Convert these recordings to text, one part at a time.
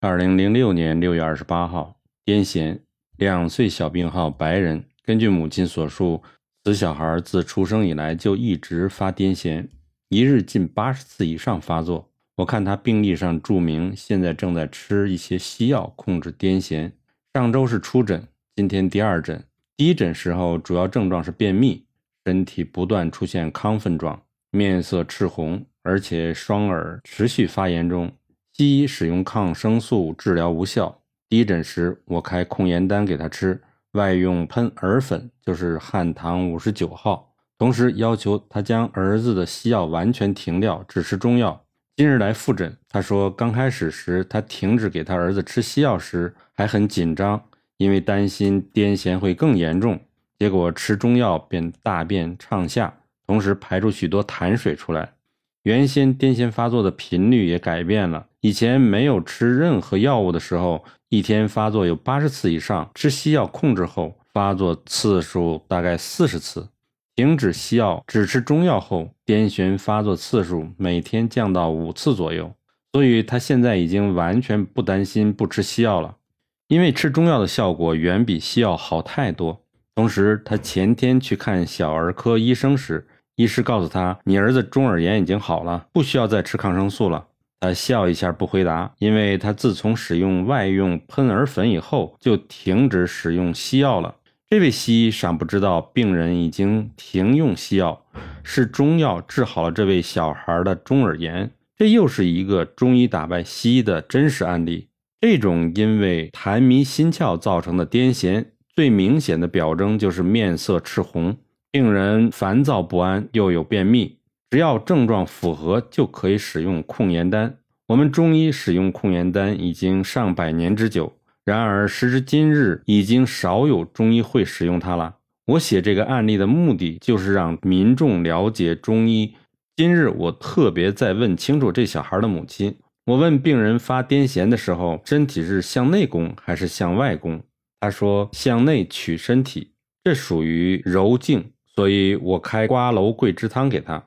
二零零六年六月二十八号，癫痫，两岁小病号，白人。根据母亲所述，此小孩自出生以来就一直发癫痫，一日近八十次以上发作。我看他病历上注明，现在正在吃一些西药控制癫痫。上周是初诊，今天第二诊。第一诊时候，主要症状是便秘，身体不断出现亢奋状，面色赤红，而且双耳持续发炎中。西医使用抗生素治疗无效。第一诊时，我开控盐丹给他吃，外用喷耳粉，就是汉唐五十九号。同时要求他将儿子的西药完全停掉，只吃中药。今日来复诊，他说刚开始时他停止给他儿子吃西药时还很紧张，因为担心癫痫会更严重。结果吃中药便大便畅下，同时排出许多痰水出来。原先癫痫发作的频率也改变了。以前没有吃任何药物的时候，一天发作有八十次以上；吃西药控制后，发作次数大概四十次。停止西药，只吃中药后，癫痫发作次数每天降到五次左右。所以他现在已经完全不担心不吃西药了，因为吃中药的效果远比西药好太多。同时，他前天去看小儿科医生时，医师告诉他：“你儿子中耳炎已经好了，不需要再吃抗生素了。”他笑一下不回答，因为他自从使用外用喷耳粉以后，就停止使用西药了。这位西医尚不知道病人已经停用西药，是中药治好了这位小孩的中耳炎。这又是一个中医打败西医的真实案例。这种因为痰迷心窍造成的癫痫，最明显的表征就是面色赤红。病人烦躁不安，又有便秘，只要症状符合，就可以使用控盐丹。我们中医使用控盐丹已经上百年之久，然而时至今日，已经少有中医会使用它了。我写这个案例的目的，就是让民众了解中医。今日我特别在问清楚这小孩的母亲。我问病人发癫痫的时候，身体是向内攻还是向外攻？他说向内取身体，这属于柔静。所以我开瓜蒌桂枝汤给他，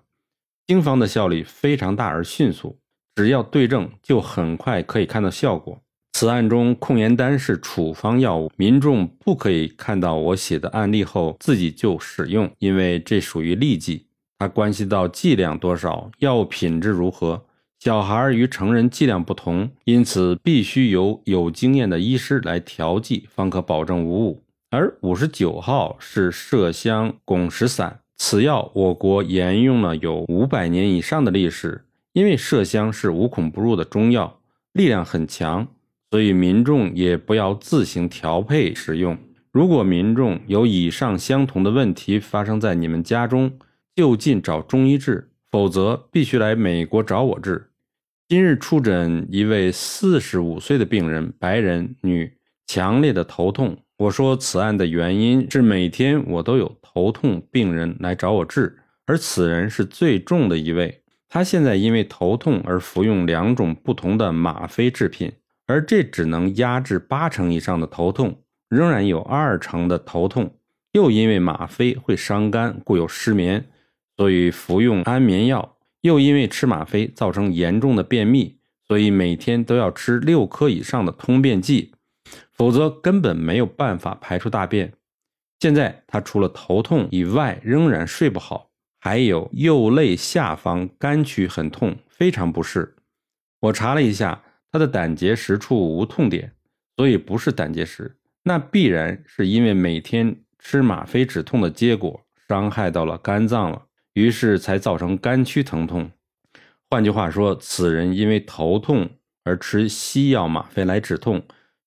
经方的效力非常大而迅速，只要对症就很快可以看到效果。此案中控盐丹是处方药物，民众不可以看到我写的案例后自己就使用，因为这属于利剂，它关系到剂量多少、药物品质如何。小孩与成人剂量不同，因此必须由有经验的医师来调剂，方可保证无误。而五十九号是麝香汞石散，此药我国沿用了有五百年以上的历史。因为麝香是无孔不入的中药，力量很强，所以民众也不要自行调配使用。如果民众有以上相同的问题发生在你们家中，就近找中医治，否则必须来美国找我治。今日出诊一位四十五岁的病人，白人女，强烈的头痛。我说此案的原因是每天我都有头痛病人来找我治，而此人是最重的一位。他现在因为头痛而服用两种不同的吗啡制品，而这只能压制八成以上的头痛，仍然有二成的头痛。又因为吗啡会伤肝，故有失眠，所以服用安眠药。又因为吃吗啡造成严重的便秘，所以每天都要吃六颗以上的通便剂。否则根本没有办法排出大便。现在他除了头痛以外，仍然睡不好，还有右肋下方肝区很痛，非常不适。我查了一下，他的胆结石处无痛点，所以不是胆结石，那必然是因为每天吃吗啡止痛的结果，伤害到了肝脏了，于是才造成肝区疼痛。换句话说，此人因为头痛而吃西药吗啡来止痛。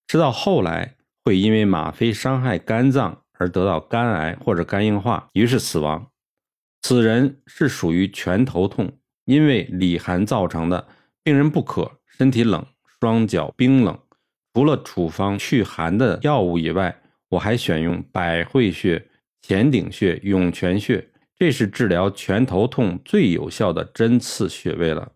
直到后来会因为吗啡伤害肝脏而得到肝癌或者肝硬化，于是死亡。此人是属于全头痛，因为里寒造成的。病人不渴，身体冷，双脚冰冷。除了处方祛寒的药物以外，我还选用百会穴、前顶穴、涌泉穴，这是治疗全头痛最有效的针刺穴位了。